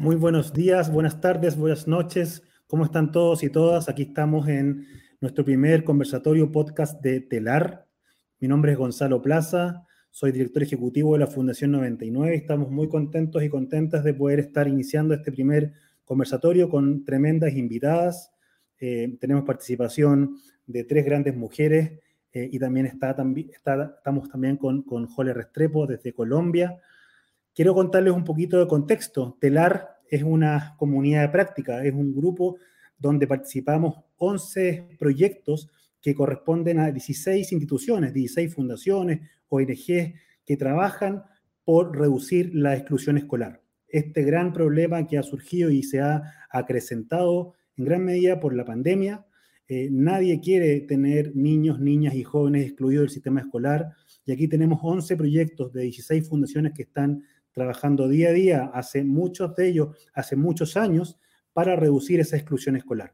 Muy buenos días, buenas tardes, buenas noches. ¿Cómo están todos y todas? Aquí estamos en nuestro primer conversatorio podcast de TELAR. Mi nombre es Gonzalo Plaza, soy director ejecutivo de la Fundación 99. Estamos muy contentos y contentas de poder estar iniciando este primer conversatorio con tremendas invitadas. Eh, tenemos participación de tres grandes mujeres eh, y también está, estamos también con, con Jole Restrepo desde Colombia. Quiero contarles un poquito de contexto. TELAR es una comunidad de práctica, es un grupo donde participamos 11 proyectos que corresponden a 16 instituciones, 16 fundaciones, ONG, que trabajan por reducir la exclusión escolar. Este gran problema que ha surgido y se ha acrecentado en gran medida por la pandemia. Eh, nadie quiere tener niños, niñas y jóvenes excluidos del sistema escolar. Y aquí tenemos 11 proyectos de 16 fundaciones que están trabajando día a día, hace muchos de ellos, hace muchos años, para reducir esa exclusión escolar.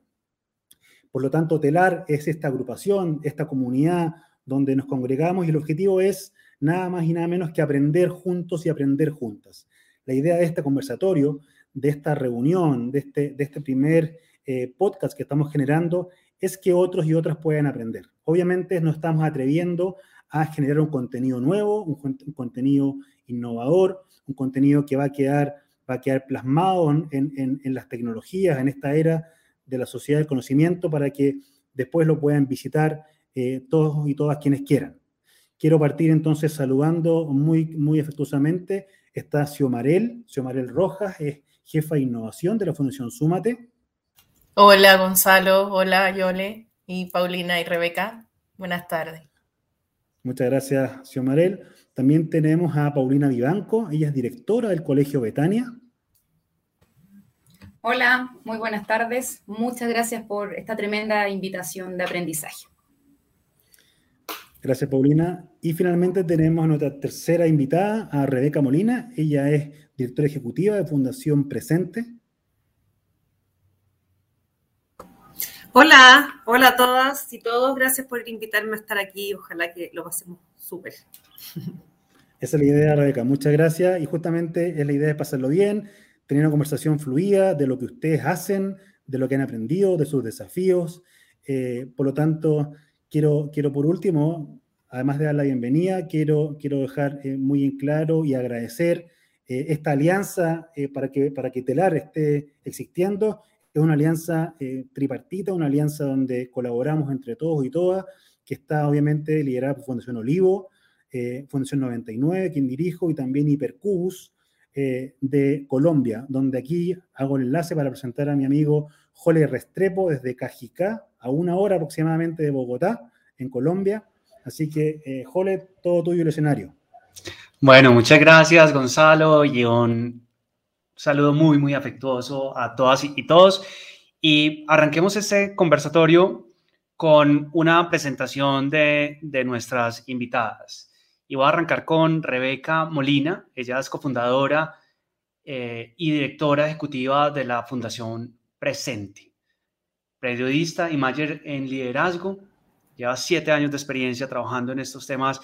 Por lo tanto, TELAR es esta agrupación, esta comunidad donde nos congregamos y el objetivo es nada más y nada menos que aprender juntos y aprender juntas. La idea de este conversatorio, de esta reunión, de este, de este primer eh, podcast que estamos generando, es que otros y otras puedan aprender. Obviamente no estamos atreviendo a generar un contenido nuevo, un contenido innovador, un contenido que va a quedar, va a quedar plasmado en, las tecnologías, en esta era de la sociedad del conocimiento, para que después lo puedan visitar eh, todos y todas quienes quieran. Quiero partir entonces saludando muy, muy afectuosamente. Está Xiomarel, Xiomarel Rojas, es jefa de innovación de la Fundación Súmate. Hola Gonzalo, hola Yole y Paulina y Rebeca. Buenas tardes. Muchas gracias, Xiomarel. También tenemos a Paulina Vivanco, ella es directora del Colegio Betania. Hola, muy buenas tardes. Muchas gracias por esta tremenda invitación de aprendizaje. Gracias, Paulina. Y finalmente tenemos a nuestra tercera invitada, a Rebeca Molina. Ella es directora ejecutiva de Fundación Presente. Hola, hola a todas y todos. Gracias por invitarme a estar aquí. Ojalá que lo pasemos súper. Esa es la idea, Rebeca. Muchas gracias. Y justamente es la idea de pasarlo bien, tener una conversación fluida de lo que ustedes hacen, de lo que han aprendido, de sus desafíos. Eh, por lo tanto, quiero, quiero por último, además de dar la bienvenida, quiero, quiero dejar eh, muy en claro y agradecer eh, esta alianza para, que, para que Telar esté existiendo. Es una alianza tripartita, una alianza donde colaboramos entre todos y todas, que está obviamente liderada por Fundación Olivo, eh, Fundación 99, quien dirijo, y también Hipercubus eh, de Colombia, donde aquí hago el enlace para presentar a mi amigo Jole Restrepo desde Cajicá, a una hora aproximadamente de Bogotá, en Colombia. Así que, eh, Jole, todo tuyo el escenario. Bueno, muchas gracias, Gonzalo, y un saludo muy, muy afectuoso a todas y todos. Y arranquemos este conversatorio con una presentación de, de nuestras invitadas. Y voy a arrancar con Rebeca Molina. Ella es cofundadora eh, y directora ejecutiva de la Fundación Presente. Periodista y mayor en liderazgo. Lleva siete años de experiencia trabajando en estos temas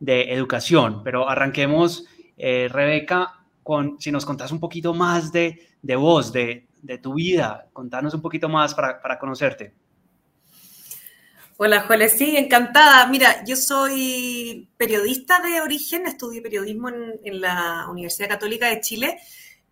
de educación. Pero arranquemos, eh, Rebeca, con si nos contás un poquito más de, de vos, de, de tu vida. Contanos un poquito más para, para conocerte. Hola, Jole, sí, encantada. Mira, yo soy periodista de origen, estudié periodismo en, la Universidad Católica de Chile,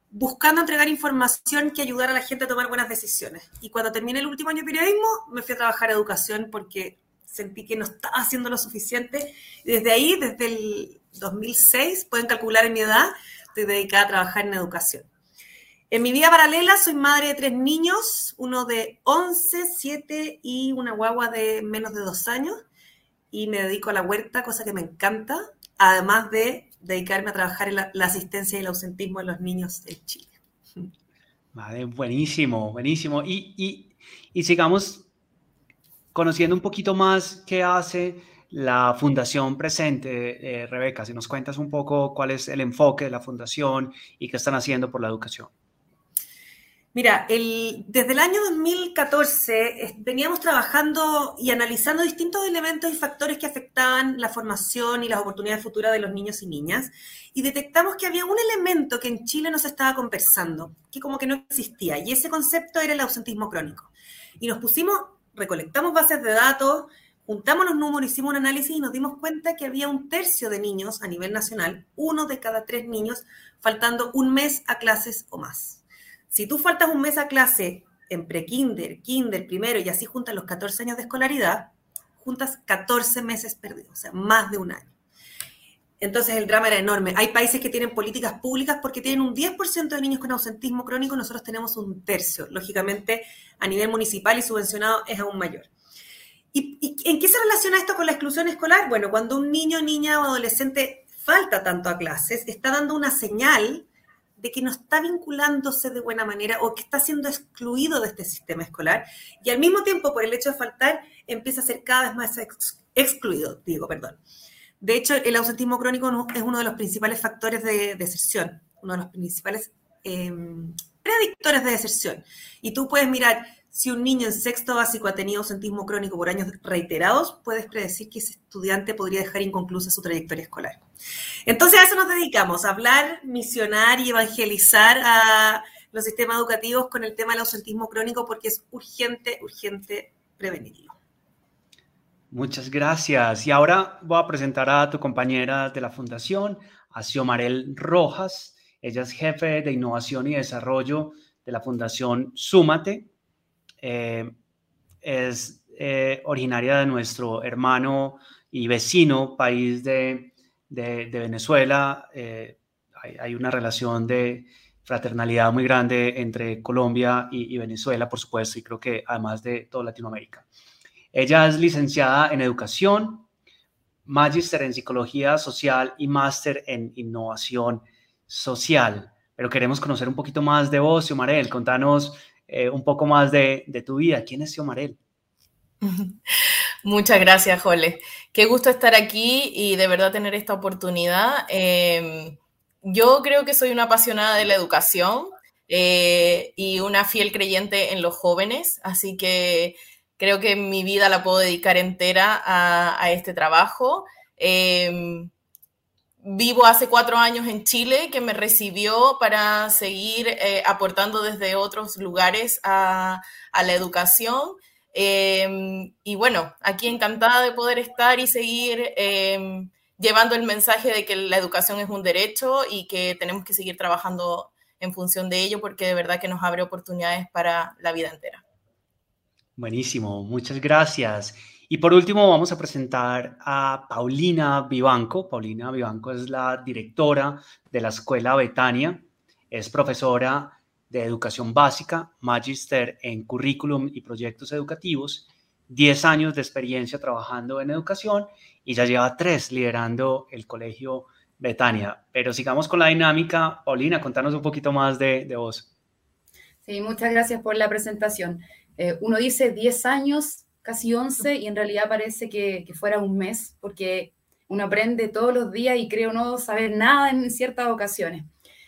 buscando entregar información que ayudara a la gente a tomar buenas decisiones. Y cuando terminé el último año de periodismo, me fui a trabajar a educación porque sentí que no estaba haciendo lo suficiente. Desde ahí, desde el 2006, pueden calcular en mi edad, estoy dedicada a trabajar en educación. En mi vida paralela soy madre de tres niños, uno de 11, 7 y una guagua de menos de dos años. Y me dedico a la huerta, cosa que me encanta, además de dedicarme a trabajar en la, asistencia y el ausentismo de los niños en Chile. Vale, buenísimo, buenísimo. Y, y sigamos conociendo un poquito más qué hace la fundación presente, eh, Rebeca, si nos cuentas un poco cuál es el enfoque de la fundación y qué están haciendo por la educación. Mira, desde el año 2014 veníamos trabajando y analizando distintos elementos y factores que afectaban la formación y las oportunidades futuras de los niños y niñas y detectamos que había un elemento que en Chile no se estaba conversando, que como que no existía, y ese concepto era el ausentismo crónico. Y nos pusimos, recolectamos bases de datos, juntamos los números, hicimos un análisis y nos dimos cuenta que había un tercio de niños a nivel nacional, uno de cada tres niños, faltando un mes a clases o más. Si tú faltas un mes a clase en pre-kinder, kinder, primero y así juntas los 14 años de escolaridad, juntas 14 meses perdidos, o sea, más de un año. Entonces el drama era enorme. Hay países que tienen políticas públicas porque tienen un 10% de niños con ausentismo crónico, nosotros tenemos un tercio. Lógicamente, a nivel municipal y subvencionado es aún mayor. ¿Y, ¿Y, en qué se relaciona esto con la exclusión escolar? Bueno, cuando un niño, niña o adolescente falta tanto a clases, está dando una señal de que no está vinculándose de buena manera o que está siendo excluido de este sistema escolar y al mismo tiempo por el hecho de faltar empieza a ser cada vez más excluido, digo, perdón. De hecho, el ausentismo crónico es uno de los principales factores de deserción, uno de los principales em, predictores de deserción. Y tú puedes mirar si un niño en sexto básico ha tenido ausentismo crónico por años reiterados, puedes predecir que ese estudiante podría dejar inconclusa su trayectoria escolar. Entonces a eso nos dedicamos, a hablar, misionar y evangelizar a los sistemas educativos con el tema del ausentismo crónico porque es urgente, urgente prevenirlo. Muchas gracias. Y ahora voy a presentar a tu compañera de la fundación, a Xiomarel Rojas. Ella es jefe de innovación y desarrollo de la fundación Súmate eh, es eh, originaria de nuestro hermano y vecino país de, Venezuela. Eh, hay, una relación de fraternalidad muy grande entre Colombia y, Venezuela, por supuesto, y creo que además de toda Latinoamérica. Ella es licenciada en educación, magíster en psicología social y máster en innovación social. Pero queremos conocer un poquito más de vos, Xiomara. Contanos eh, un poco más de, tu vida. ¿Quién es Xiomarel? Muchas gracias, Jole. Qué gusto estar aquí y de verdad tener esta oportunidad. Em, yo creo que soy una apasionada de la educación eh, y una fiel creyente en los jóvenes, así que creo que mi vida la puedo dedicar entera a, este trabajo. Em, Vivo hace cuatro años en Chile, que me recibió para seguir eh, aportando desde otros lugares a, la educación. Em, y bueno, aquí encantada de poder estar y seguir em, llevando el mensaje de que la educación es un derecho y que tenemos que seguir trabajando en función de ello porque de verdad que nos abre oportunidades para la vida entera. Buenísimo, muchas gracias. Y por último vamos a presentar a Paulina Vivanco. Paulina Vivanco es la directora de la Escuela Betania, es profesora de educación básica, magíster en currículum y proyectos educativos, 10 años de experiencia trabajando en educación y ya lleva tres liderando el colegio Betania. Pero sigamos con la dinámica. Paulina, contanos un poquito más de, vos. Sí, muchas gracias por la presentación. Eh, uno dice 10 años casi 11 y en realidad parece que, fuera un mes, porque uno aprende todos los días y creo no saber nada en ciertas ocasiones.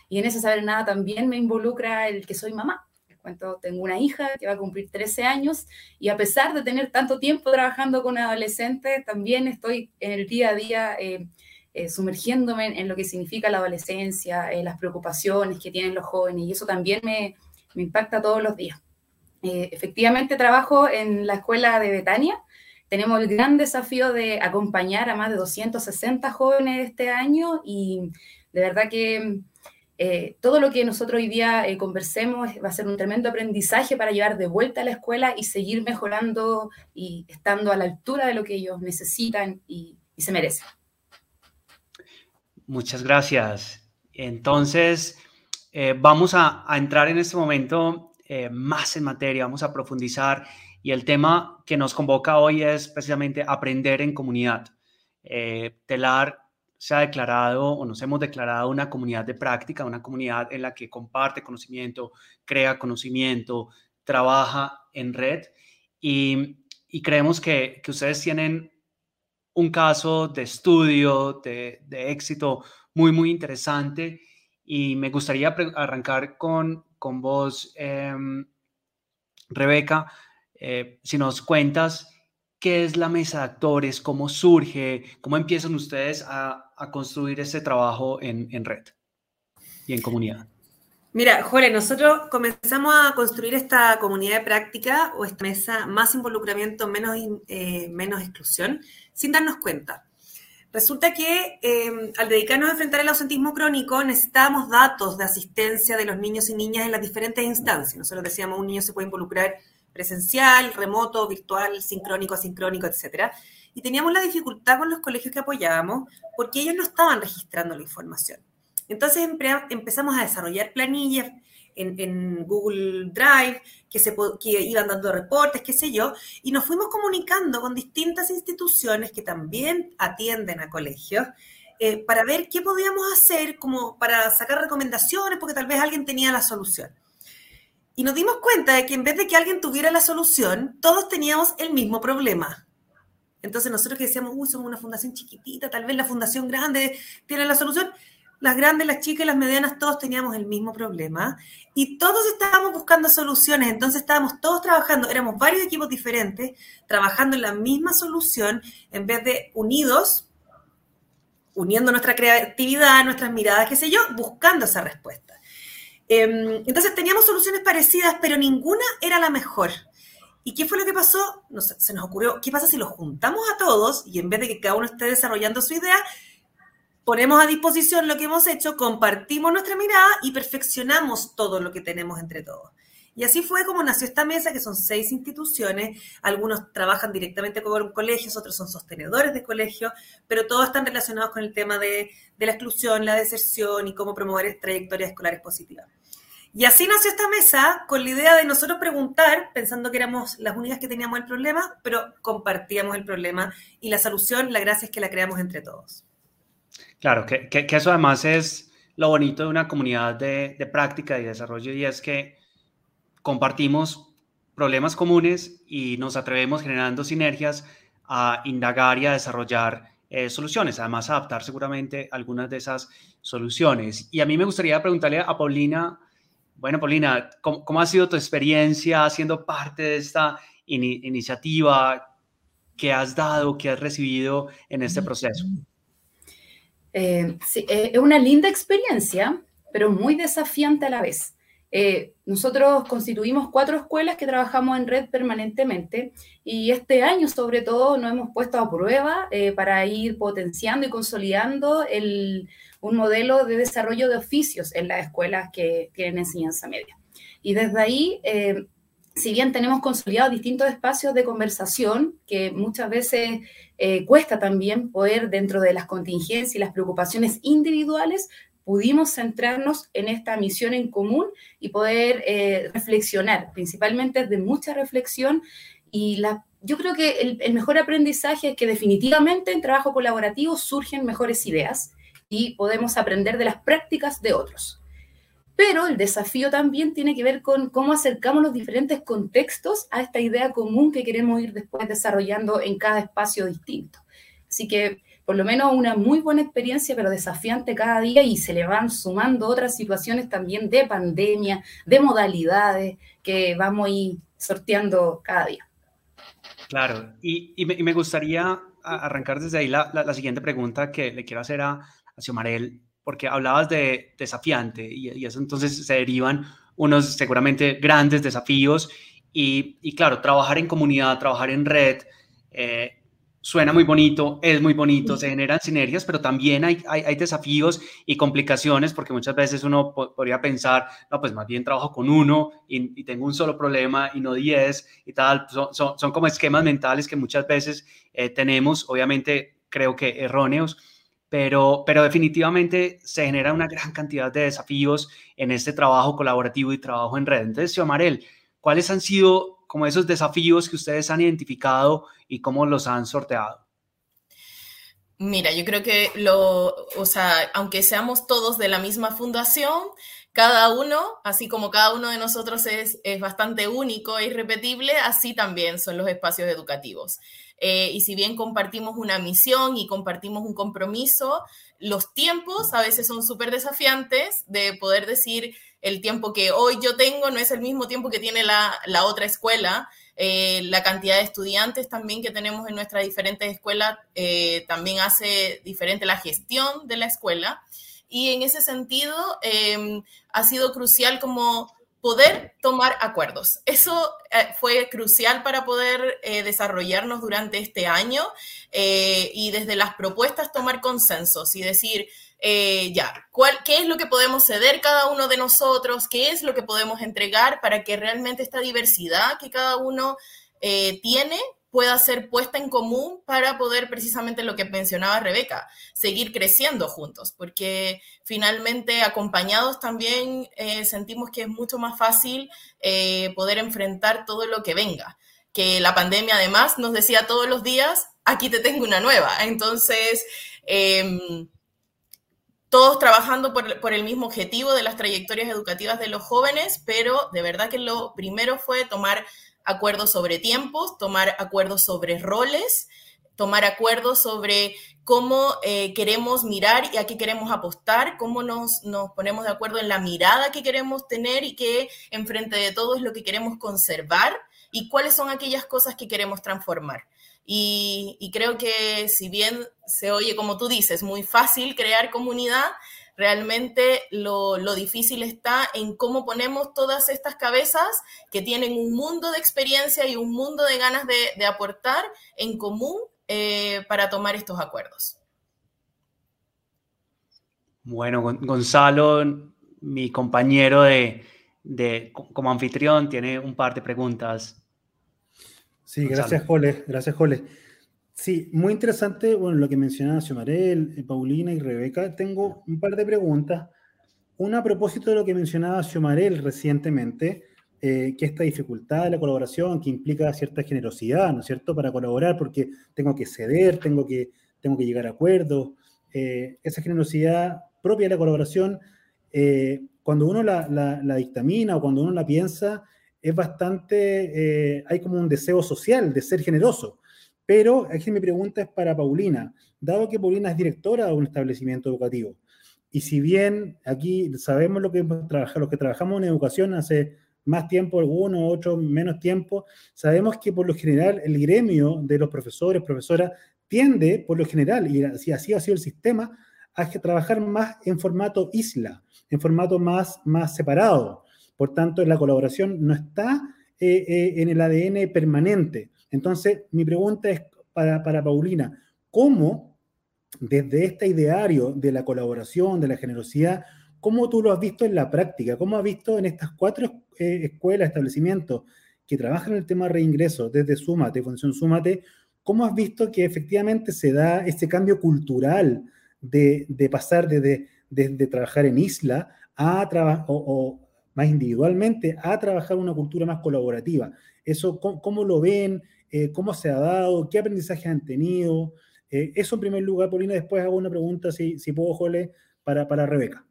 Y en ese saber nada también me involucra el que soy mamá. Les cuento, tengo una hija que va a cumplir 13 años y a pesar de tener tanto tiempo trabajando con adolescentes, también estoy en el día a día eh, eh, sumergiéndome en, lo que significa la adolescencia, en las preocupaciones que tienen los jóvenes y eso también me, me impacta todos los días. Eh, efectivamente trabajo en la escuela de Betania. Tenemos el gran desafío de acompañar a más de 260 jóvenes este año y de verdad que eh, todo lo que nosotros hoy día eh, conversemos va a ser un tremendo aprendizaje para llevar de vuelta a la escuela y seguir mejorando y estando a la altura de lo que ellos necesitan y, se merecen. Muchas gracias. Entonces, vamos a, a, entrar en este momento eh, más en materia, vamos a profundizar. Y el tema que nos convoca hoy es precisamente aprender en comunidad. Eh, Telar se ha declarado o nos hemos declarado una comunidad de práctica, una comunidad en la que comparte conocimiento, crea conocimiento, trabaja en red. Y, creemos que, ustedes tienen un caso de estudio, de, de éxito muy, muy interesante Y me gustaría arrancar con, con vos, em, Rebeca, eh, si nos cuentas qué es la mesa de actores, cómo surge, cómo empiezan ustedes a, a construir ese trabajo en, en red y en comunidad. Mira, Jorge, nosotros comenzamos a construir esta comunidad de práctica o esta mesa, más involucramiento, menos, eh, menos exclusión, sin darnos cuenta. Resulta que em, al dedicarnos a enfrentar el ausentismo crónico necesitábamos datos de asistencia de los niños y niñas en las diferentes instancias. Nosotros decíamos, un niño se puede involucrar presencial, remoto, virtual, sincrónico, asincrónico, etc. Y teníamos la dificultad con los colegios que apoyábamos porque ellos no estaban registrando la información. Entonces empezamos a desarrollar planillas en, Google Drive que, se, que iban dando reportes, qué sé yo, y nos fuimos comunicando con distintas instituciones que también atienden a colegios eh, para ver qué podíamos hacer como para sacar recomendaciones, porque tal vez alguien tenía la solución. Y nos dimos cuenta de que en vez de que alguien tuviera la solución, todos teníamos el mismo problema. Entonces nosotros que decíamos, uy, somos una fundación chiquitita, tal vez la fundación grande tiene la solución, las grandes, las chicas y las medianas, todos teníamos el mismo problema y todos estábamos buscando soluciones, entonces estábamos todos trabajando, éramos varios equipos diferentes, trabajando en la misma solución en vez de unidos, uniendo nuestra creatividad, nuestras miradas, qué sé yo, buscando esa respuesta. Em, entonces teníamos soluciones parecidas, pero ninguna era la mejor. ¿Y qué fue lo que pasó? se nos ocurrió, ¿qué pasa si los juntamos a todos y en vez de que cada uno esté desarrollando su idea, ponemos a disposición lo que hemos hecho, compartimos nuestra mirada y perfeccionamos todo lo que tenemos entre todos. Y así fue como nació esta mesa, que son seis instituciones. Algunos trabajan directamente con colegios, otros son sostenedores de colegios, pero todos están relacionados con el tema de, la exclusión, la deserción y cómo promover trayectorias escolares positivas. Y así nació esta mesa con la idea de nosotros preguntar, pensando que éramos las únicas que teníamos el problema, pero compartíamos el problema y la solución, la gracia es que la creamos entre todos. Claro, que, eso además es lo bonito de una comunidad de, práctica y desarrollo y es que compartimos problemas comunes y nos atrevemos generando sinergias a indagar y a desarrollar eh, soluciones, además adaptar seguramente algunas de esas soluciones. Y a mí me gustaría preguntarle a Paulina, bueno, Paulina, ¿cómo, ha sido tu experiencia siendo parte de esta iniciativa? ¿Qué has dado, qué has recibido en este proceso? Eh, eh, es una linda experiencia, pero muy desafiante a la vez. Eh, nosotros constituimos cuatro escuelas que trabajamos en red permanentemente y este año sobre todo nos hemos puesto a prueba para ir potenciando y consolidando un modelo de desarrollo de oficios en las escuelas que tienen enseñanza media. Y desde ahí si bien tenemos consolidados distintos espacios de conversación, que muchas veces eh, cuesta también poder, dentro de las contingencias y las preocupaciones individuales, pudimos centrarnos en esta misión en común y poder eh, reflexionar, principalmente de mucha reflexión. Y yo creo que el mejor aprendizaje es que definitivamente en trabajo colaborativo surgen mejores ideas y podemos aprender de las prácticas de otros. Pero el desafío también tiene que ver con cómo acercamos los diferentes contextos a esta idea común que queremos ir después desarrollando en cada espacio distinto. Así que por lo menos una muy buena experiencia, pero desafiante cada día y se le van sumando otras situaciones también de pandemia, de modalidades que vamos a ir sorteando cada día. Claro, y, me, gustaría arrancar desde ahí la, siguiente pregunta que le quiero hacer a, a Xiomarel porque hablabas de desafiante y, eso entonces se derivan unos seguramente grandes desafíos y, claro, trabajar en comunidad, trabajar en red, eh, suena muy bonito, es muy bonito, se generan sinergias, pero también hay, hay, desafíos y complicaciones porque muchas veces uno podría pensar, no, pues más bien trabajo con uno y, tengo un solo problema y no diez y tal. Son, son, como esquemas mentales que muchas veces eh, tenemos, obviamente creo que erróneos pero, pero definitivamente se genera una gran cantidad de desafíos en este trabajo colaborativo y trabajo en red. Entonces, Xiomarel, ¿cuáles han sido como esos desafíos que ustedes han identificado y cómo los han sorteado? Mira, yo creo que lo, o sea, aunque seamos todos de la misma fundación, cada uno, así como cada uno de nosotros es, es bastante único e irrepetible, así también son los espacios educativos. Eh, y si bien compartimos una misión y compartimos un compromiso, los tiempos a veces son súper desafiantes de poder decir el tiempo que hoy yo tengo no es el mismo tiempo que tiene la, la otra escuela. Eh, la cantidad de estudiantes también que tenemos en nuestras diferentes escuelas eh, también hace diferente la gestión de la escuela. Y en ese sentido em, ha sido crucial como poder tomar acuerdos. Eso eh, fue crucial para poder eh, desarrollarnos durante este año eh, y desde las propuestas tomar consensos y decir, ya, ¿cuál, ¿qué es lo que podemos ceder cada uno de nosotros? ¿Qué es lo que podemos entregar para que realmente esta diversidad que cada uno tiene pueda ser puesta en común para poder precisamente lo que mencionaba Rebeca, seguir creciendo juntos, porque finalmente acompañados también eh, sentimos que es mucho más fácil eh, poder enfrentar todo lo que venga, que la pandemia además nos decía todos los días, aquí te tengo una nueva, entonces... Em, todos trabajando por, por, el mismo objetivo de las trayectorias educativas de los jóvenes, pero de verdad que lo primero fue tomar acuerdos sobre tiempos, tomar acuerdos sobre roles, tomar acuerdos sobre cómo eh, queremos mirar y a qué queremos apostar, cómo nos, nos, ponemos de acuerdo en la mirada que queremos tener y qué enfrente de todo es lo que queremos conservar y cuáles son aquellas cosas que queremos transformar. Y creo que si bien se oye, como tú dices, muy fácil crear comunidad, Realmente lo, difícil está en cómo ponemos todas estas cabezas que tienen un mundo de experiencia y un mundo de ganas de, aportar en común eh, para tomar estos acuerdos. Bueno, Gonzalo, mi compañero de, como anfitrión, tiene un par de preguntas. Sí, gracias, Jole. Gracias, Jole. Sí, muy interesante, bueno, lo que mencionaba Xiomarel, eh, Paulina y Rebeca. Tengo un par de preguntas. Una a propósito de lo que mencionaba Xiomarel recientemente, eh, que esta dificultad de la colaboración, que implica cierta generosidad, ¿no es cierto?, para colaborar, porque tengo que ceder, tengo que, tengo que llegar a acuerdos. Eh, esa generosidad propia de la colaboración, cuando uno la, la, dictamina o cuando uno la piensa, es bastante, hay como un deseo social de ser generoso. Pero aquí mi pregunta es para Paulina. Dado que Paulina es directora de un establecimiento educativo, y si bien aquí sabemos lo que los que trabajamos en educación hace más tiempo algunos, otros menos tiempo, sabemos que por lo general el gremio de los profesores, profesoras, tiende por lo general, y así, ha sido el sistema, a trabajar más en formato isla, en formato más, más separado. Por tanto, la colaboración no está eh, eh, en el ADN permanente. Entonces, mi pregunta es para, Paulina, ¿cómo desde este ideario de la colaboración, de la generosidad, cómo tú lo has visto en la práctica? ¿Cómo has visto en estas cuatro eh, escuelas, establecimientos que trabajan en el tema de reingreso desde Súmate, Fundación Súmate, cómo has visto que efectivamente se da ese cambio cultural de, pasar desde, trabajar en isla a trabajar, o, más individualmente, a trabajar una cultura más colaborativa? Eso, cómo lo ven? Eh, cómo se ha dado, qué aprendizaje han tenido. Eh, eso en primer lugar, Paulina, después hago una pregunta, si, si puedo, Jole, para, para Rebeca.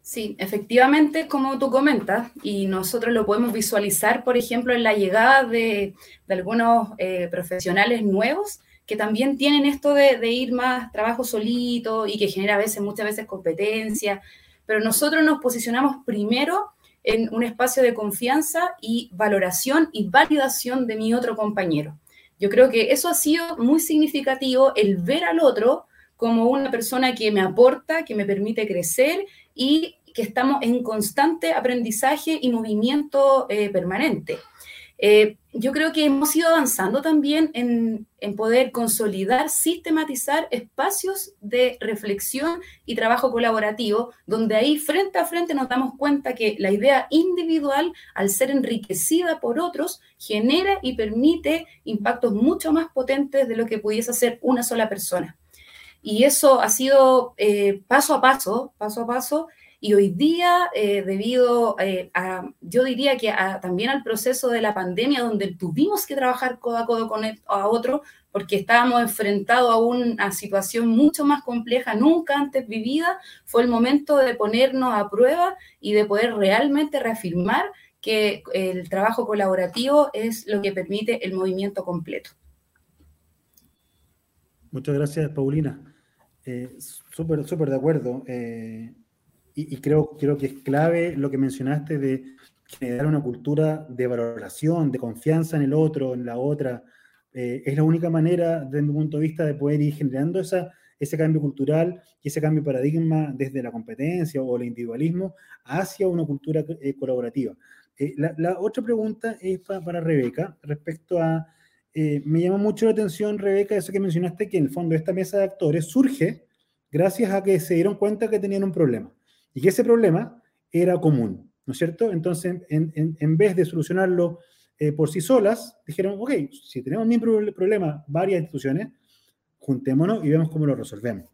Sí, efectivamente, como tú comentas, y nosotros lo podemos visualizar, por ejemplo, en la llegada de, algunos eh, profesionales nuevos que también tienen esto de, de, ir más trabajo solito y que genera a veces, muchas veces competencia, pero nosotros nos posicionamos primero en un espacio de confianza y valoración y validación de mi otro compañero. Yo creo que eso ha sido muy significativo, el ver al otro como una persona que me aporta, que me permite crecer y que estamos en constante aprendizaje y movimiento eh, permanente. Eh, yo creo que hemos ido avanzando también en, poder consolidar, sistematizar espacios de reflexión y trabajo colaborativo, donde ahí frente a frente nos damos cuenta que la idea individual, al ser enriquecida por otros, genera y permite impactos mucho más potentes de lo que pudiese hacer una sola persona. Y eso ha sido eh, paso a paso, paso a paso, y hoy día, eh, debido eh, a, yo diría que también al proceso de la pandemia, donde tuvimos que trabajar codo a codo con a otro, porque estábamos enfrentados a una situación mucho más compleja, nunca antes vivida, fue el momento de ponernos a prueba y de poder realmente reafirmar que el trabajo colaborativo es lo que permite el movimiento completo. Muchas gracias, Paulina. Eh, súper, súper de acuerdo. Eh, y, creo, creo que es clave lo que mencionaste de generar una cultura de valoración, de confianza en el otro, en la otra. Eh, es la única manera, desde mi punto de vista, de poder ir generando esa, ese cambio cultural y ese cambio de paradigma desde la competencia o el individualismo hacia una cultura eh, colaborativa. Eh, la, otra pregunta es para Rebeca respecto a, me llamó mucho la atención, Rebeca, eso que mencionaste, que en el fondo esta mesa de actores surge gracias a que se dieron cuenta que tenían un problema y que ese problema era común. ¿no es cierto? Entonces, en, vez de solucionarlo eh, por sí solas, dijeron, ok, si tenemos el mismo problema varias instituciones, juntémonos y vemos cómo lo resolvemos.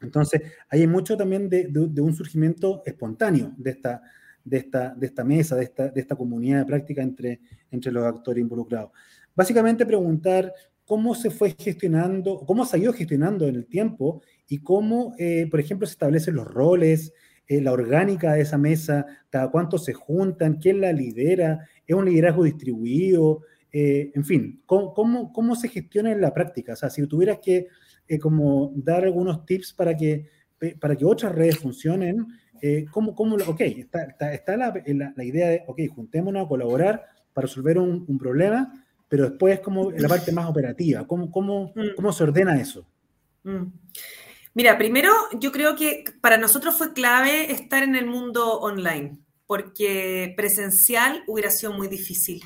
Entonces, hay mucho también de, un surgimiento espontáneo de esta, de esta, de esta mesa, de esta, de esta comunidad de práctica entre, entre los actores involucrados. Básicamente preguntar cómo se fue gestionando, cómo se ha ido gestionando en el tiempo y cómo, eh, por ejemplo, se establecen los roles, eh, la orgánica de esa mesa, cada cuánto se juntan, quién la lidera, es un liderazgo distribuido, eh, en fin, ¿cómo, ¿cómo, se gestiona en la práctica? O sea, si tuvieras que eh, como dar algunos tips para que, para que otras redes funcionen, ¿cómo, cómo, ok, está, está, la, la, idea de, ok, juntémonos a colaborar para resolver un, problema, pero después como la parte más operativa, ¿cómo, cómo, mm. cómo se ordena eso? Mm. Mira, primero yo creo que para nosotros fue clave estar en el mundo online, porque presencial hubiera sido muy difícil.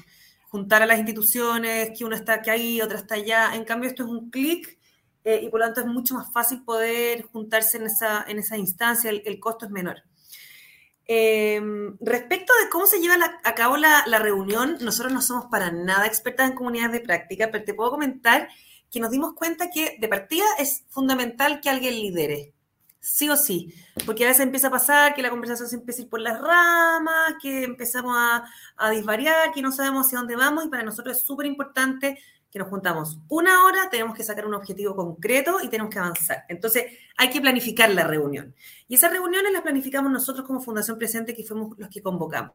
Juntar a las instituciones, que una está aquí ahí, otra está allá. En cambio, esto es un clic eh, y por lo tanto es mucho más fácil poder juntarse en esa, en esa instancia, el, costo es menor. Em, respecto de cómo se lleva a cabo la, la, reunión, nosotros no somos para nada expertas en comunidades de práctica, pero te puedo comentar que nos dimos cuenta que de partida es fundamental que alguien lidere, sí o sí, porque a veces empieza a pasar que la conversación se empieza a ir por las ramas, que empezamos a, a disvariar, que no sabemos hacia dónde vamos y para nosotros es súper importante que nos juntamos una hora, tenemos que sacar un objetivo concreto y tenemos que avanzar. Entonces, hay que planificar la reunión. Y esas reuniones las planificamos nosotros como Fundación Presente, que fuimos los que convocamos.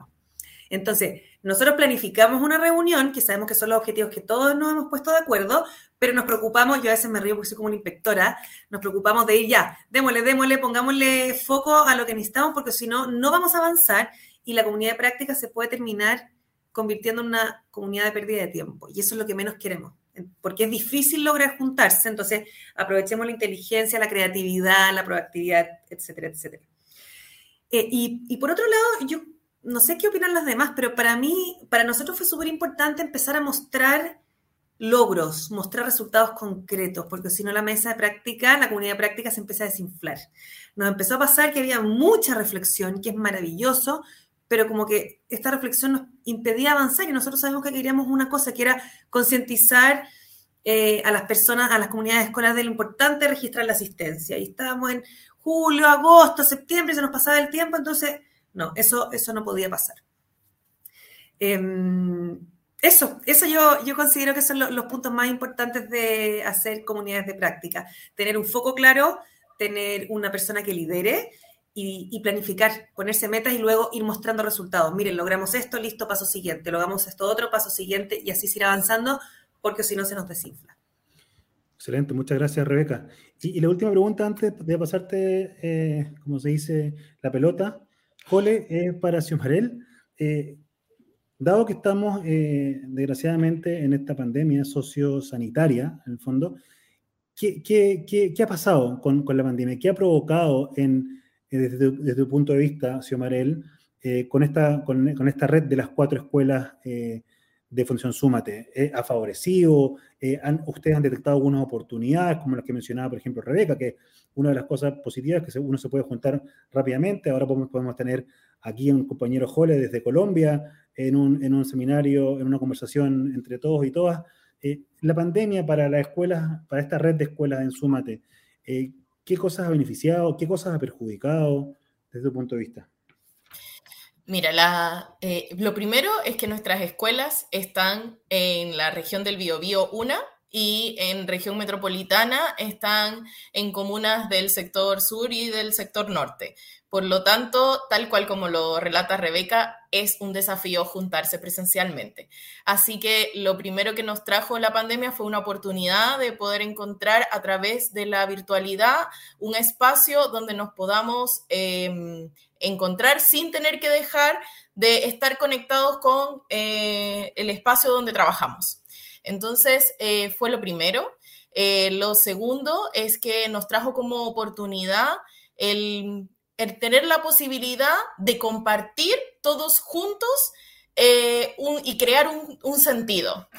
Entonces, nosotros planificamos una reunión, que sabemos que son los objetivos que todos nos hemos puesto de acuerdo, pero nos preocupamos, yo a veces me río porque soy como una inspectora, nos preocupamos de ir ya, démosle, démosle, pongámosle foco a lo que necesitamos, porque si no, no vamos a avanzar y la comunidad de práctica se puede terminar convirtiendo en una comunidad de pérdida de tiempo. Y eso es lo que menos queremos, porque es difícil lograr juntarse, entonces aprovechemos la inteligencia, la creatividad, la proactividad, etcétera, etcétera. Eh, y, y por otro lado, yo no sé qué opinan las demás, pero para mí, para nosotros fue súper importante empezar a mostrar logros, mostrar resultados concretos, porque si no la mesa de práctica, la comunidad de práctica se empieza a desinflar. Nos empezó a pasar que había mucha reflexión, que es maravilloso, pero como que esta reflexión nos impedía avanzar y nosotros sabemos que queríamos una cosa, que era concientizar eh, a las personas, a las comunidades escolares de lo importante registrar la asistencia. Y estábamos en julio, agosto, septiembre, se nos pasaba el tiempo, entonces no, eso, eso no podía pasar. Em, eso, eso yo, yo considero que son los puntos más importantes de hacer comunidades de práctica. Tener un foco claro, tener una persona que lidere y, planificar, ponerse metas y luego ir mostrando resultados. Miren, logramos esto, listo, paso siguiente, logramos esto otro, paso siguiente y así se avanzando porque si no se nos desinfla. Excelente, muchas gracias Rebeca. Y, la última pregunta antes de pasarte, eh, como se dice, la pelota. Jole, es para Xiomarel. Eh, dado que estamos, eh, desgraciadamente, en esta pandemia sociosanitaria, en el fondo, ¿qué, ha pasado con, la pandemia? ¿Qué ha provocado, en, eh, desde, tu punto de vista, Xiomarel, con, esta, con, esta red de las cuatro escuelas de función Súmate? ¿Ha favorecido? Han, ¿Ustedes han detectado algunas oportunidades, como las que mencionaba, por ejemplo, Rebeca, que una de las cosas positivas es que uno se puede juntar rápidamente. Ahora podemos, tener aquí un compañero Jole desde Colombia en un, en un, seminario, en una conversación entre todos y todas. Eh, la pandemia para las escuelas, para esta red de escuelas en Súmate, eh, ¿qué cosas ha beneficiado? ¿Qué cosas ha perjudicado desde tu punto de vista? Mira, eh, lo primero es que nuestras escuelas están en la región del Biobío una y en región metropolitana están en comunas del sector sur y del sector norte. Por lo tanto, tal cual como lo relata Rebeca, es un desafío juntarse presencialmente. Así que lo primero que nos trajo la pandemia fue una oportunidad de poder encontrar a través de la virtualidad un espacio donde nos podamos em, encontrar sin tener que dejar de estar conectados con eh, el espacio donde trabajamos. Entonces, eh, fue lo primero. Eh, lo segundo es que nos trajo como oportunidad el, tener la posibilidad de compartir todos juntos y crear un, sentido.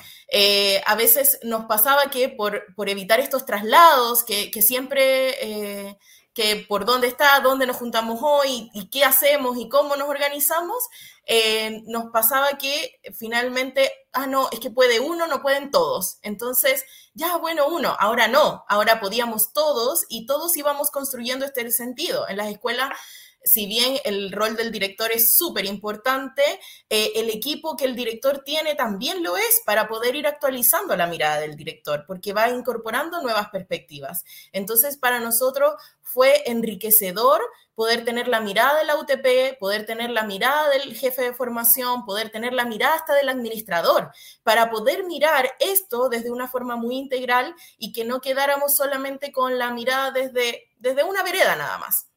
a veces nos pasaba que por, evitar estos traslados, que siempre que por dónde está, dónde nos juntamos hoy y qué hacemos y cómo nos organizamos, eh, nos pasaba que finalmente, ah, no, es que puede uno, no pueden todos. Entonces, ya, bueno, uno, ahora no, ahora podíamos todos y todos íbamos construyendo este sentido. En las escuelas si bien el rol del director es súper importante, eh, el equipo que el director tiene también lo es para poder ir actualizando la mirada del director, porque va incorporando nuevas perspectivas. Entonces, para nosotros fue enriquecedor poder tener la mirada de la UTP, poder tener la mirada del jefe de formación, poder tener la mirada hasta del administrador, para poder mirar esto desde una forma muy integral y que no quedáramos solamente con la mirada desde, desde una vereda nada más.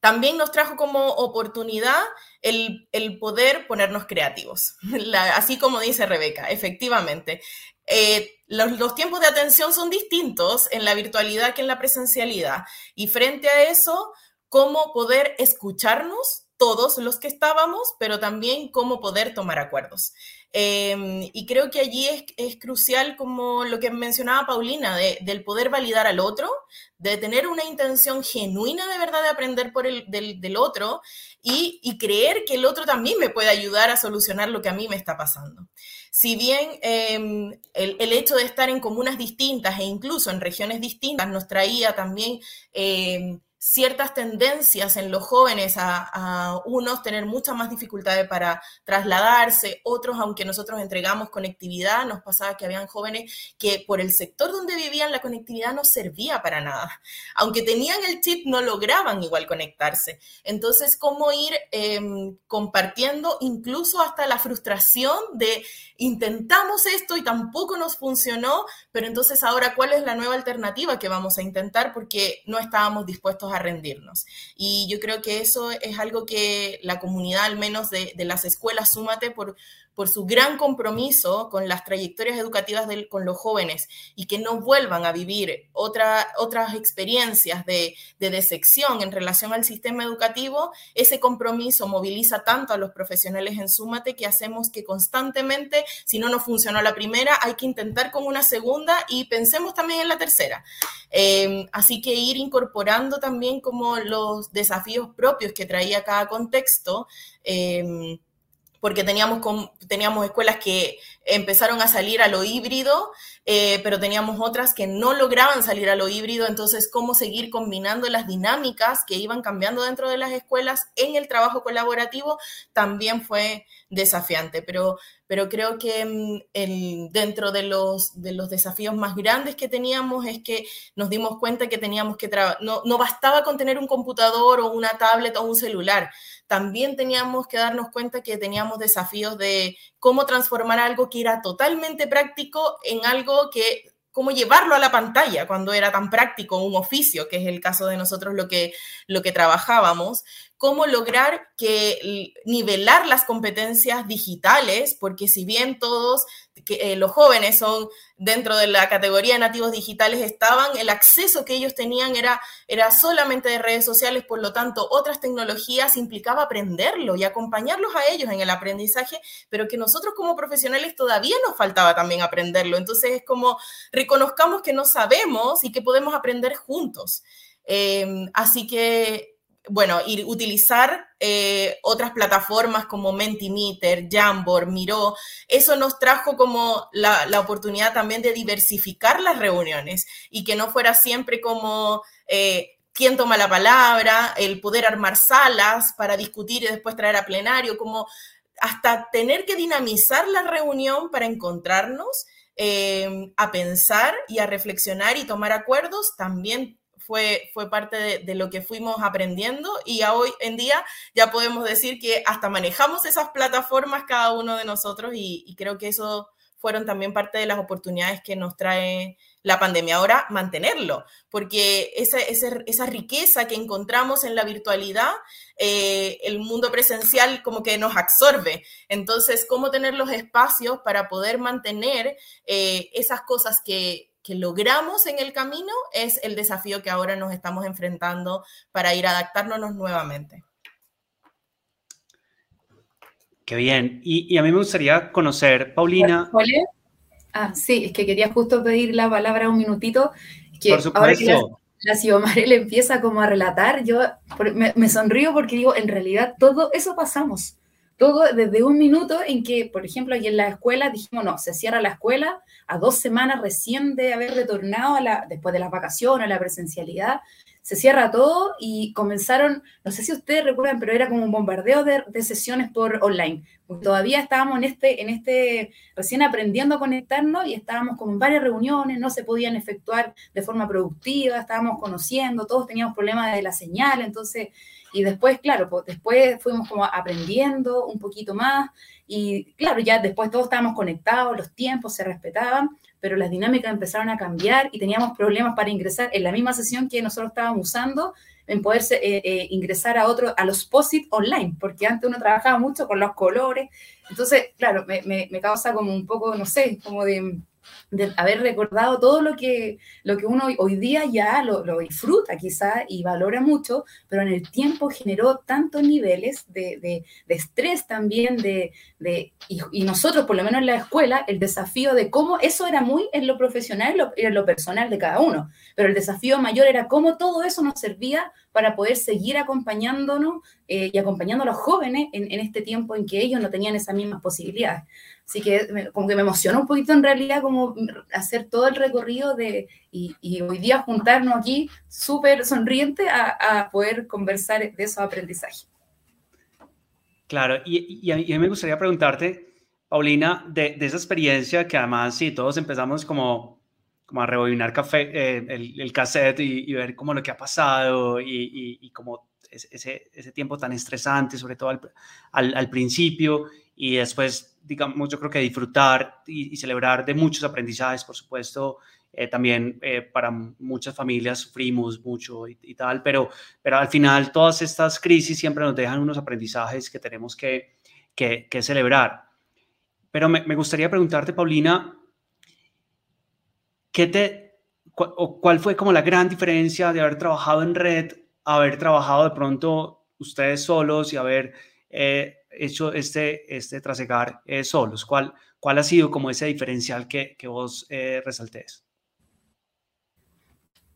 También nos trajo como oportunidad el, poder ponernos creativos, así como dice Rebeca, efectivamente. Eh, los, los, tiempos de atención son distintos en la virtualidad que en la presencialidad. Y frente a eso, cómo poder escucharnos todos los que estábamos, pero también cómo poder tomar acuerdos. Em, y creo que allí es, crucial, como lo que mencionaba Paulina, del poder validar al otro, de tener una intención genuina de verdad de aprender por el, del, otro y, creer que el otro también me puede ayudar a solucionar lo que a mí me está pasando. Si bien em, el, el, hecho de estar en comunas distintas e incluso en regiones distintas nos traía también em, ciertas tendencias en los jóvenes a, unos tener muchas más dificultades para trasladarse, otros, aunque nosotros entregamos conectividad, nos pasaba que habían jóvenes que por el sector donde vivían la conectividad no servía para nada. Aunque tenían el chip, no lograban igual conectarse. Entonces, ¿cómo ir em, compartiendo incluso hasta la frustración de intentamos esto y tampoco nos funcionó, pero entonces ahora, ¿cuál es la nueva alternativa que vamos a intentar? Porque no estábamos dispuestos a rendirnos. Y yo creo que eso es algo que la comunidad, al menos de, las escuelas Súmate, por, por su gran compromiso con las trayectorias educativas con los jóvenes y que no vuelvan a vivir otra, otras experiencias de, de decepción en relación al sistema educativo, ese compromiso moviliza tanto a los profesionales en Súmate que hacemos que constantemente, si no nos funcionó la primera, hay que intentar con una segunda y pensemos también en la tercera. Em, así que ir incorporando también como los desafíos propios que traía cada contexto. Em, porque teníamos, teníamos escuelas que empezaron a salir a lo híbrido, eh, pero teníamos otras que no lograban salir a lo híbrido, entonces cómo seguir combinando las dinámicas que iban cambiando dentro de las escuelas en el trabajo colaborativo también fue desafiante, pero, pero creo que mm, el, dentro de los, de los desafíos más grandes que teníamos es que nos dimos cuenta que teníamos que no, no bastaba con tener un computador o una tablet o un celular, también teníamos que darnos cuenta que teníamos desafíos de cómo transformar algo que era totalmente práctico en algo que cómo llevarlo a la pantalla cuando era tan práctico un oficio, que es el caso de nosotros lo que, lo que trabajábamos, cómo lograr que nivelar las competencias digitales, porque si bien todos que, eh, los jóvenes son dentro de la categoría de nativos digitales estaban, el acceso que ellos tenían era, era solamente de redes sociales, por lo tanto, otras tecnologías implicaba aprenderlo y acompañarlos a ellos en el aprendizaje, pero que nosotros como profesionales todavía nos faltaba también aprenderlo. Entonces es como reconozcamos que no sabemos y que podemos aprender juntos. Eh, así que bueno, y utilizar eh, otras plataformas como Mentimeter, Jamboard, Miro, eso nos trajo como la, oportunidad también de diversificar las reuniones y que no fuera siempre como eh, quién toma la palabra, el poder armar salas para discutir y después traer a plenario, como hasta tener que dinamizar la reunión para encontrarnos, eh, a pensar y a reflexionar y tomar acuerdos, también fue, fue parte de, lo que fuimos aprendiendo y hoy en día ya podemos decir que hasta manejamos esas plataformas cada uno de nosotros y creo que eso fueron también parte de las oportunidades que nos trae la pandemia. Ahora, mantenerlo, porque esa, esa, riqueza que encontramos en la virtualidad, eh, el mundo presencial como que nos absorbe. Entonces, ¿cómo tener los espacios para poder mantener eh, esas cosas que, logramos en el camino? Es el desafío que ahora nos estamos enfrentando para ir adaptándonos nuevamente. Qué bien. Y, a mí me gustaría conocer, Paulina. Ah, sí, es que quería justo pedir la palabra un minutito. Que Por supuesto. Ahora que la, la le empieza como a relatar, yo me, sonrío porque digo, en realidad todo eso pasamos. Todo desde un minuto en que, por ejemplo, aquí en la escuela dijimos, no, se cierra la escuela a dos semanas recién de haber retornado a la, después de las vacaciones, a la presencialidad, se cierra todo y comenzaron, no sé si ustedes recuerdan, pero era como un bombardeo de, sesiones por online. todavía estábamos en este, en este, recién aprendiendo a conectarnos y estábamos como en varias reuniones, no se podían efectuar de forma productiva, estábamos conociendo, todos teníamos problemas de la señal, entonces, y después, claro, pues después fuimos como aprendiendo un poquito más y claro, ya después todos estábamos conectados, los tiempos se respetaban, pero las dinámicas empezaron a cambiar y teníamos problemas para ingresar en la misma sesión que nosotros estábamos usando, en poder eh, eh, ingresar a otro, a los POSIT online, porque antes uno trabajaba mucho con los colores. Entonces, claro, me, me causa como un poco, no sé, como de de haber recordado todo lo que, lo que uno hoy día ya lo, disfruta quizá y valora mucho, pero en el tiempo generó tantos niveles de, estrés también, de, y, nosotros, por lo menos en la escuela, el desafío de cómo, eso era muy en lo profesional y en lo personal de cada uno, pero el desafío mayor era cómo todo eso nos servía para poder seguir acompañándonos eh, y acompañando a los jóvenes en, en este tiempo en que ellos no tenían esas mismas posibilidades. Así que como que me emociona un poquito en realidad como hacer todo el recorrido de, y, hoy día juntarnos aquí súper sonriente a, poder conversar de esos aprendizajes. Claro, y, a mí me gustaría preguntarte, Paulina, de, esa experiencia que además sí, todos empezamos como, como a rebobinar café, eh, el, cassette y, ver como lo que ha pasado y, como ese, ese, tiempo tan estresante, sobre todo al, al, al principio, y después, digamos, yo creo que disfrutar y, celebrar de muchos aprendizajes, por supuesto, eh, también eh, para muchas familias sufrimos mucho y, tal, pero, pero al final todas estas crisis siempre nos dejan unos aprendizajes que tenemos que, que, celebrar. Pero me, me, gustaría preguntarte, Paulina, ¿qué te, o ¿cuál fue como la gran diferencia de haber trabajado en red, haber trabajado de pronto ustedes solos y haber... Eh, hecho este, este trasegar eh, solos? ¿Cuál, ¿Cuál ha sido como ese diferencial que, que vos eh?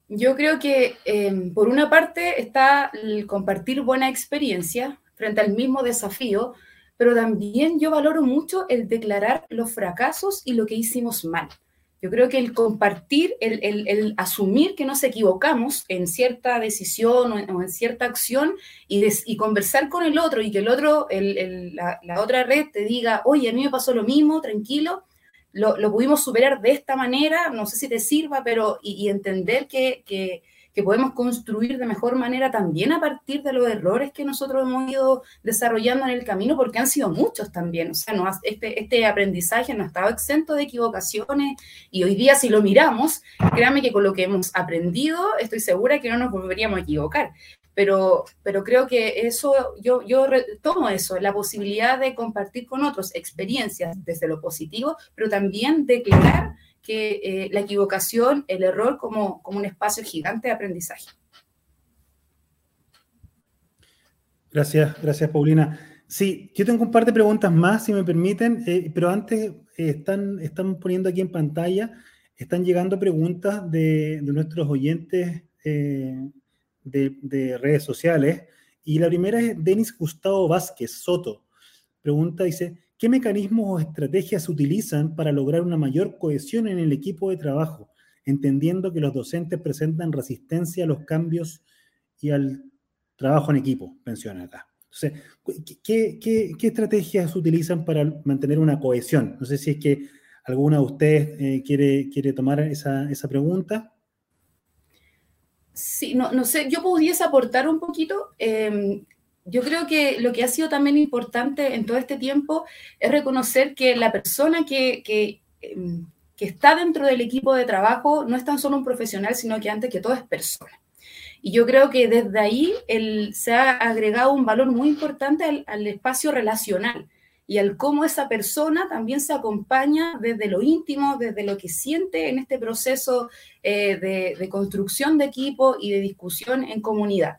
Yo creo que em, por una parte está el compartir buena experiencia frente al mismo desafío, pero también yo valoro mucho el declarar los fracasos y lo que hicimos mal. Yo creo que el compartir, el, asumir que nos equivocamos en cierta decisión o en, cierta acción y, conversar con el otro y que el otro, la, otra red te diga, oye, a mí me pasó lo mismo, tranquilo, lo, pudimos superar de esta manera, no sé si te sirva, pero y, entender que, que podemos construir de mejor manera también a partir de los errores que nosotros hemos ido desarrollando en el camino, porque han sido muchos también. O sea, este, este aprendizaje no ha estado exento de equivocaciones y hoy día si lo miramos, créanme que con lo que hemos aprendido, estoy segura que no nos volveríamos a equivocar. Pero, pero creo que eso, yo, yo tomo eso, la posibilidad de compartir con otros experiencias desde lo positivo, pero también declarar que eh, la equivocación, el error como, como un espacio gigante de aprendizaje. Gracias, gracias Paulina. Sí, yo tengo un par de preguntas más, si me permiten, eh, pero antes eh, están, están poniendo aquí en pantalla, están llegando preguntas de, nuestros oyentes de, de, redes sociales. Y la primera es Denis Gustavo Vázquez Soto. Pregunta, dice, ¿Qué mecanismos o estrategias utilizan para lograr una mayor cohesión en el equipo de trabajo, entendiendo que los docentes presentan resistencia a los cambios y al trabajo en equipo? Menciona acá. Entonces, ¿qué, qué, qué estrategias utilizan para mantener una cohesión? No sé si es que alguna de ustedes eh, quiere, quiere tomar esa, esa pregunta. Sí, no, no sé, yo pudiese aportar un poquito. Em, yo creo que lo que ha sido también importante en todo este tiempo es reconocer que la persona que, em, que está dentro del equipo de trabajo no es tan solo un profesional, sino que antes que todo es persona. Y yo creo que desde ahí se ha agregado un valor muy importante al, al, espacio relacional y al cómo esa persona también se acompaña desde lo íntimo, desde lo que siente en este proceso eh, de, de, construcción de equipo y de discusión en comunidad.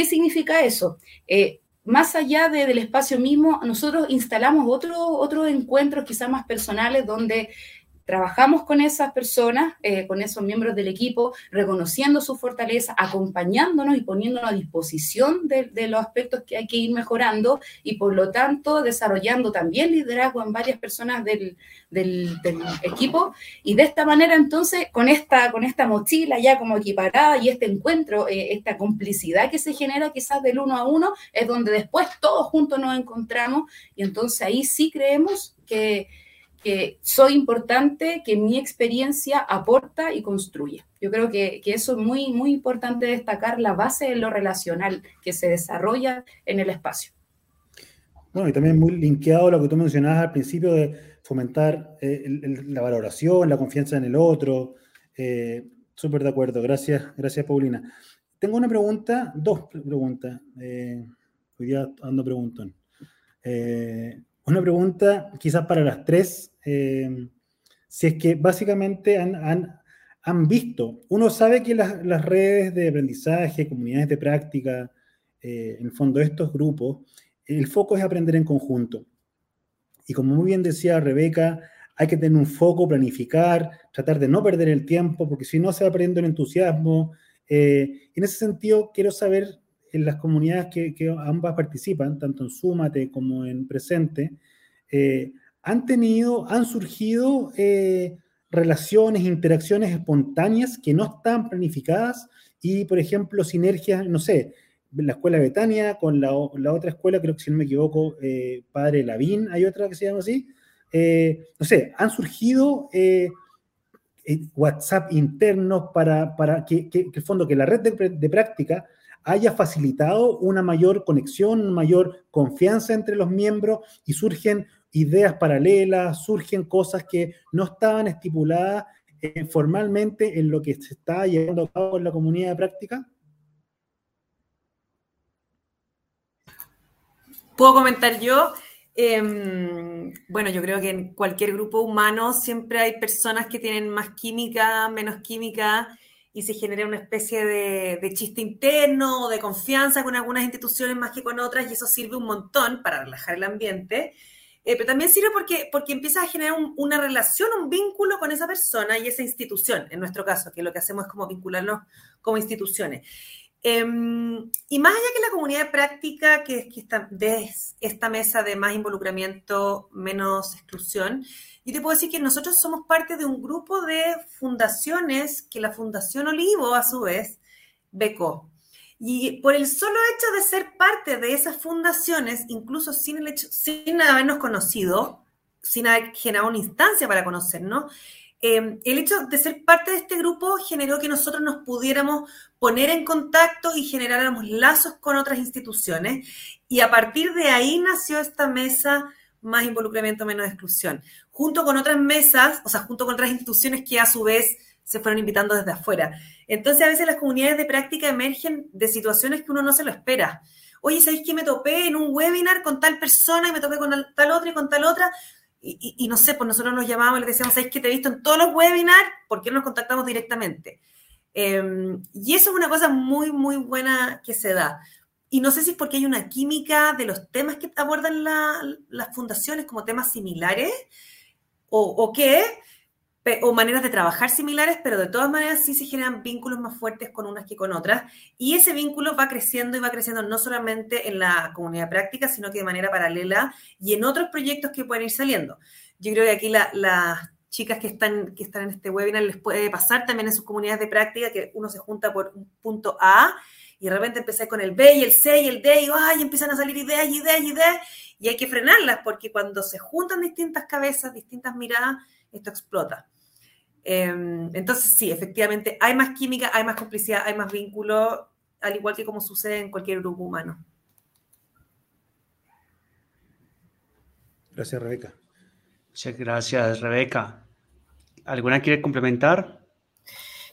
¿Qué significa eso? Eh, más allá de, del espacio mismo, nosotros instalamos otros otro encuentros quizás más personales donde Trabajamos con esas personas, eh, con esos miembros del equipo, reconociendo su fortaleza, acompañándonos y poniéndonos a disposición de, de, los aspectos que hay que ir mejorando y por lo tanto desarrollando también liderazgo en varias personas del, del, del equipo. Y de esta manera entonces, con esta, con esta mochila ya como equiparada y este encuentro, eh, esta complicidad que se genera quizás del uno a uno, es donde después todos juntos nos encontramos y entonces ahí sí creemos que que soy importante, que mi experiencia aporta y construye. Yo creo que, que, eso es muy, muy importante destacar, la base de lo relacional que se desarrolla en el espacio. Bueno, y también muy linkeado a lo que tú mencionabas al principio de fomentar eh, el, el, la valoración, la confianza en el otro. Eh, Súper de acuerdo, gracias, gracias Paulina. Tengo una pregunta, dos preguntas. Eh, hoy día ando preguntón. Eh, una pregunta quizás para las tres, eh, si es que básicamente han, han, han visto, uno sabe que las, redes de aprendizaje, comunidades de práctica, eh, en el fondo estos grupos, el foco es aprender en conjunto. Y como muy bien decía Rebeca, hay que tener un foco, planificar, tratar de no perder el tiempo, porque si no se va perdiendo el entusiasmo. Eh, en ese sentido, quiero saber en las comunidades que, que, ambas participan, tanto en Súmate como en Presente, eh, han tenido, han surgido eh, relaciones, interacciones espontáneas que no están planificadas y, por ejemplo, sinergias, no sé, la escuela Betania con la, la otra escuela, creo que si no me equivoco, eh, Padre Lavín, hay otra que se llama así, eh, no sé, han surgido WhatsApp internos para, para que, que, el fondo, que la red de, de práctica haya facilitado una mayor conexión, una mayor confianza entre los miembros y surgen ideas paralelas, surgen cosas que no estaban estipuladas eh, formalmente en lo que se está llevando a cabo en la comunidad de práctica? ¿Puedo comentar yo? Eh, bueno, yo creo que en cualquier grupo humano siempre hay personas que tienen más química, menos química, y se genera una especie de, de chiste interno de confianza con algunas instituciones más que con otras, y eso sirve un montón para relajar el ambiente. Eh, pero también sirve porque, porque empiezas a generar un, una relación, un vínculo con esa persona y esa institución, en nuestro caso, que lo que hacemos es como vincularnos como instituciones. Eh, y más allá que la comunidad de práctica, que es que esta, de esta mesa de más involucramiento, menos exclusión, yo te puedo decir que nosotros somos parte de un grupo de fundaciones que la Fundación Olivo, a su vez, becó. Y por el solo hecho de ser parte de esas fundaciones, incluso sin, el hecho, sin habernos conocido, sin haber generado una instancia para conocernos, eh, el hecho de ser parte de este grupo generó que nosotros nos pudiéramos poner en contacto y generáramos lazos con otras instituciones. Y a partir de ahí nació esta mesa más involucramiento, menos exclusión, junto con otras mesas, o sea, junto con otras instituciones que a su vez se fueron invitando desde afuera. Entonces, a veces las comunidades de práctica emergen de situaciones que uno no se lo espera. Oye, ¿sabéis que me topé en un webinar con tal persona y me topé con tal otra y con tal otra? Y, no sé, pues nosotros nos llamábamos y les decíamos, ¿sabéis que te he visto en todos los webinars? ¿Por qué no nos contactamos directamente? Eh, y eso es una cosa muy, muy buena que se da. Y no sé si es porque hay una química de los temas que abordan la, las fundaciones como temas similares o, o qué, o maneras de trabajar similares, pero de todas maneras sí se generan vínculos más fuertes con unas que con otras. Y ese vínculo va creciendo y va creciendo no solamente en la comunidad práctica, sino que de manera paralela y en otros proyectos que pueden ir saliendo. Yo creo que aquí las la chicas que están, que están en este webinar les puede pasar también en sus comunidades de práctica que uno se junta por un punto A y de repente empecé con el B y el C y el D y, ay, empiezan a salir ideas y ideas y ideas y hay que frenarlas porque cuando se juntan distintas cabezas, distintas miradas, esto explota. Em, entonces, sí, efectivamente, hay más química, hay más complicidad, hay más vínculo, al igual que como sucede en cualquier grupo humano. Gracias, Rebeca. Muchas gracias, Rebeca. ¿Alguna quiere complementar?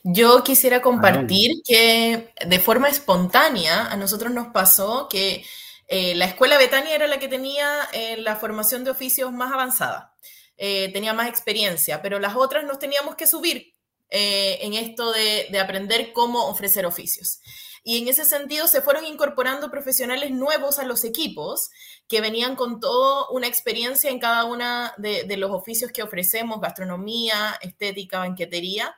Yo quisiera compartir que de forma espontánea a nosotros nos pasó que eh, la escuela Betania era la que tenía eh, la formación de oficios más avanzada. Eh, tenía más experiencia, pero las otras nos teníamos que subir eh, en esto de, aprender cómo ofrecer oficios. Y en ese sentido se fueron incorporando profesionales nuevos a los equipos que venían con toda una experiencia en cada uno de, los oficios que ofrecemos, gastronomía, estética, banquetería.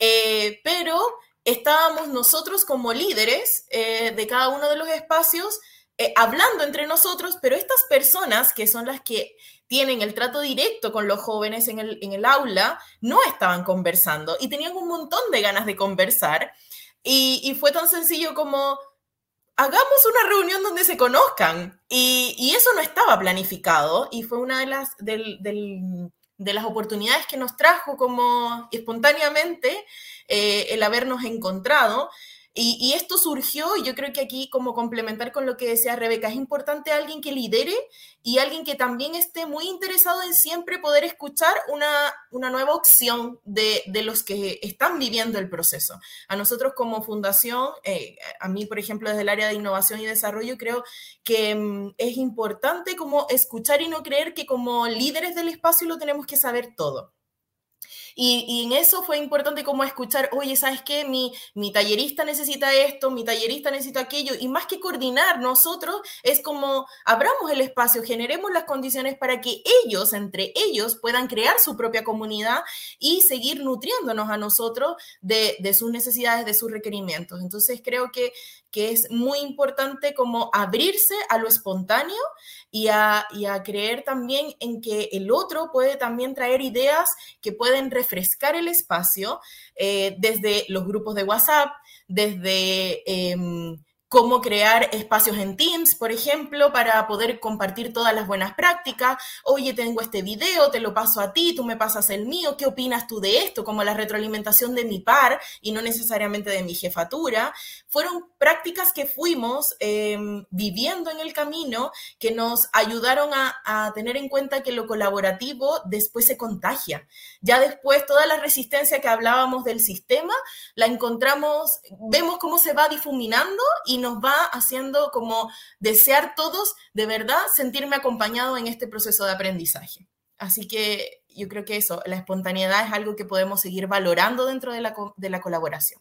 Eh, pero estábamos nosotros como líderes de cada uno de los espacios hablando entre nosotros, pero estas personas que son las que tienen el trato directo con los jóvenes en el, aula, no estaban conversando y tenían un montón de ganas de conversar. Y, fue tan sencillo como, hagamos una reunión donde se conozcan. Y, eso no estaba planificado y fue una de las, de las oportunidades que nos trajo como espontáneamente eh, el habernos encontrado. Y, esto surgió, y yo creo que aquí, como complementar con lo que decía Rebeca, es importante alguien que lidere y alguien que también esté muy interesado en siempre poder escuchar una, una nueva opción de, de, los que están viviendo el proceso. A nosotros como fundación, eh, a mí, por ejemplo, desde el área de innovación y desarrollo, creo que mm, es importante como escuchar y no creer que como líderes del espacio lo tenemos que saber todo. Y, en eso fue importante como escuchar, oye, ¿sabes qué? Mi, mi tallerista necesita esto, mi tallerista necesita aquello. Y más que coordinar nosotros, es como abramos el espacio, generemos las condiciones para que ellos, entre ellos, puedan crear su propia comunidad y seguir nutriéndonos a nosotros de, de sus necesidades, de sus requerimientos. Entonces creo que que es muy importante como abrirse a lo espontáneo y a, creer también en que el otro puede también traer ideas que pueden refrescar el espacio eh, desde los grupos de WhatsApp, desde... Em, cómo crear espacios en Teams, por ejemplo, para poder compartir todas las buenas prácticas. Oye, tengo este video, te lo paso a ti, tú me pasas el mío, ¿qué opinas tú de esto? Como la retroalimentación de mi par y no necesariamente de mi jefatura. Fueron prácticas que fuimos em, viviendo en el camino que nos ayudaron a, a tener en cuenta que lo colaborativo después se contagia. Ya después toda la resistencia que hablábamos del sistema la encontramos, vemos cómo se va difuminando y nos va haciendo como desear todos de verdad sentirme acompañado en este proceso de aprendizaje. Así que yo creo que eso, la espontaneidad es algo que podemos seguir valorando dentro de la, de la colaboración.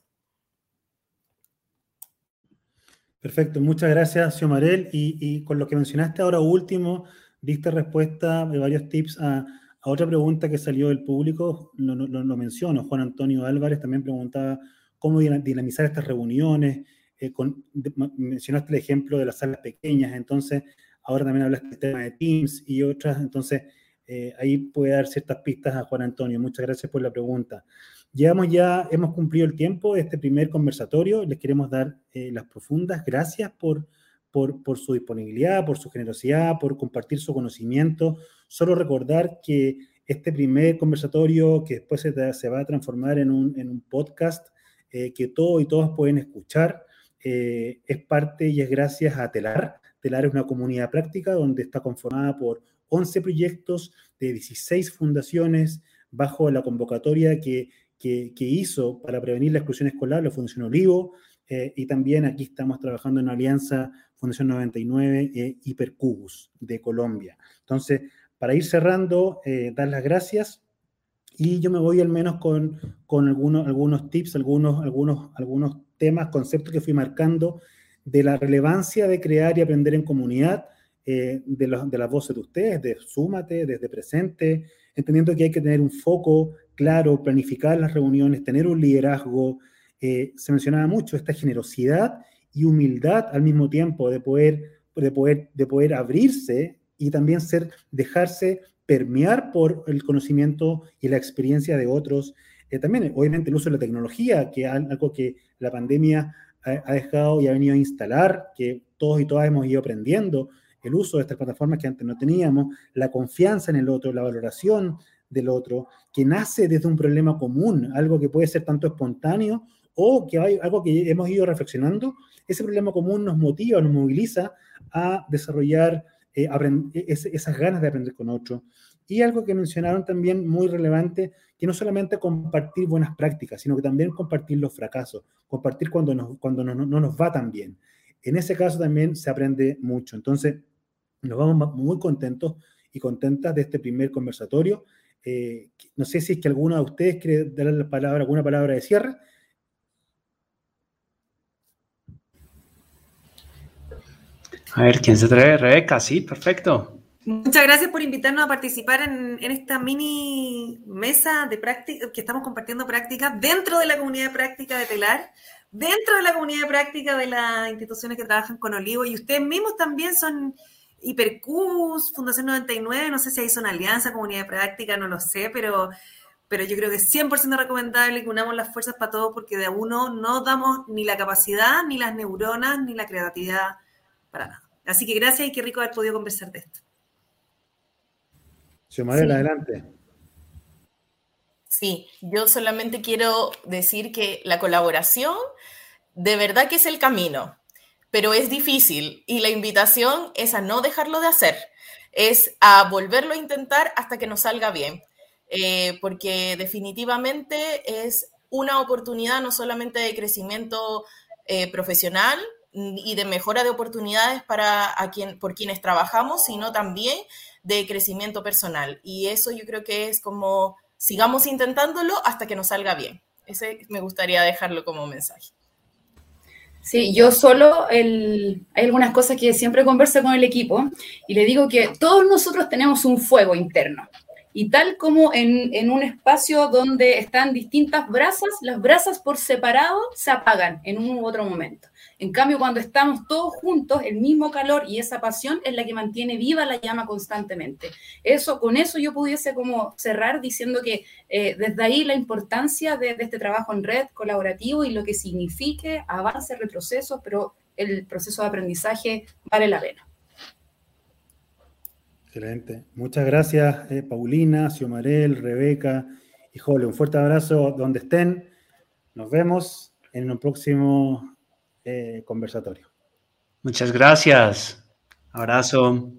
Perfecto, muchas gracias, Xiomarel. Y, y con lo que mencionaste ahora último, diste respuesta de varios tips a, a otra pregunta que salió del público, lo, lo, menciono, Juan Antonio Álvarez también preguntaba cómo dinamizar estas reuniones, eh, mencionaste el ejemplo de las salas pequeñas, entonces ahora también hablaste del tema de Teams y otras, entonces eh, ahí puede dar ciertas pistas a Juan Antonio. Muchas gracias por la pregunta. Llevamos ya, hemos cumplido el tiempo de este primer conversatorio, les queremos dar eh, las profundas gracias por, por, por, su disponibilidad, por su generosidad, por compartir su conocimiento. Solo recordar que este primer conversatorio, que después se, se va a transformar en un, en un podcast, que todos y todas pueden escuchar, eh, es parte y es gracias a Telar. Telar es una comunidad práctica donde está conformada por 11 proyectos de 16 fundaciones bajo la convocatoria que, que, hizo para prevenir la exclusión escolar, la Fundación Olivo, eh, y también aquí estamos trabajando en alianza Fundación 99 e Hipercubus de Colombia. Entonces, para ir cerrando, eh, dar las gracias y yo me voy al menos con, con algunos, algunos tips, algunos, algunos, algunos temas, conceptos que fui marcando de la relevancia de crear y aprender en comunidad, eh, de, de, las voces de ustedes, de Súmate, desde presente, entendiendo que hay que tener un foco claro, planificar las reuniones, tener un liderazgo. Eh, se mencionaba mucho esta generosidad y humildad al mismo tiempo de poder, de poder, de poder abrirse y también ser, dejarse permear por el conocimiento y la experiencia de otros eh, también, obviamente, el uso de la tecnología, que algo que la pandemia ha, dejado y ha venido a instalar, que todos y todas hemos ido aprendiendo el uso de estas plataformas que antes no teníamos, la confianza en el otro, la valoración del otro, que nace desde un problema común, algo que puede ser tanto espontáneo o que hay algo que hemos ido reflexionando, ese problema común nos motiva, nos moviliza a desarrollar eh, esas ganas de aprender con otro. Y algo que mencionaron también muy relevante, que no solamente compartir buenas prácticas, sino que también compartir los fracasos, compartir cuando, cuando no, no nos va tan bien. En ese caso también se aprende mucho. Entonces, nos vamos muy contentos y contentas de este primer conversatorio. Eh, no sé si es que alguno de ustedes quiere darle la palabra, alguna palabra de cierre. A ver, ¿quién se trae? Rebeca, sí, perfecto. Muchas gracias por invitarnos a participar en, esta mini mesa de práctica que estamos compartiendo prácticas dentro de la comunidad de práctica de Telar, dentro de la comunidad de práctica de las instituciones que trabajan con Olivo y ustedes mismos también son Hipercus, Fundación 99, no sé si ahí son alianza, comunidad de práctica, no lo sé, pero, pero yo creo que es 100% recomendable que unamos las fuerzas para todos porque de uno no damos ni la capacidad, ni las neuronas, ni la creatividad para nada. Así que gracias y qué rico haber podido conversar de esto. Xiomara, adelante. Sí, yo solamente quiero decir que la colaboración de verdad que es el camino, pero es difícil y la invitación es a no dejarlo de hacer, es a volverlo a intentar hasta que nos salga bien, eh, porque definitivamente es una oportunidad no solamente de crecimiento eh, profesional, y de mejora de oportunidades para a quien, por quienes trabajamos, sino también de crecimiento personal. Y eso yo creo que es como sigamos intentándolo hasta que nos salga bien. Ese me gustaría dejarlo como mensaje. Sí, yo solo, hay algunas cosas que siempre converso con el equipo y le digo que todos nosotros tenemos un fuego interno. Y tal como en, en, un espacio donde están distintas brasas, las brasas por separado se apagan en un u otro momento. En cambio, cuando estamos todos juntos, el mismo calor y esa pasión es la que mantiene viva la llama constantemente. Eso, con eso yo pudiese como cerrar diciendo que eh, desde ahí la importancia de, este trabajo en red colaborativo y lo que signifique avance, retroceso, pero el proceso de aprendizaje vale la pena. Excelente. Muchas gracias, eh, Paulina, Xiomarel, Rebeca y Jole. Un fuerte abrazo donde estén. Nos vemos en un próximo eh, conversatorio. Muchas gracias. Abrazo.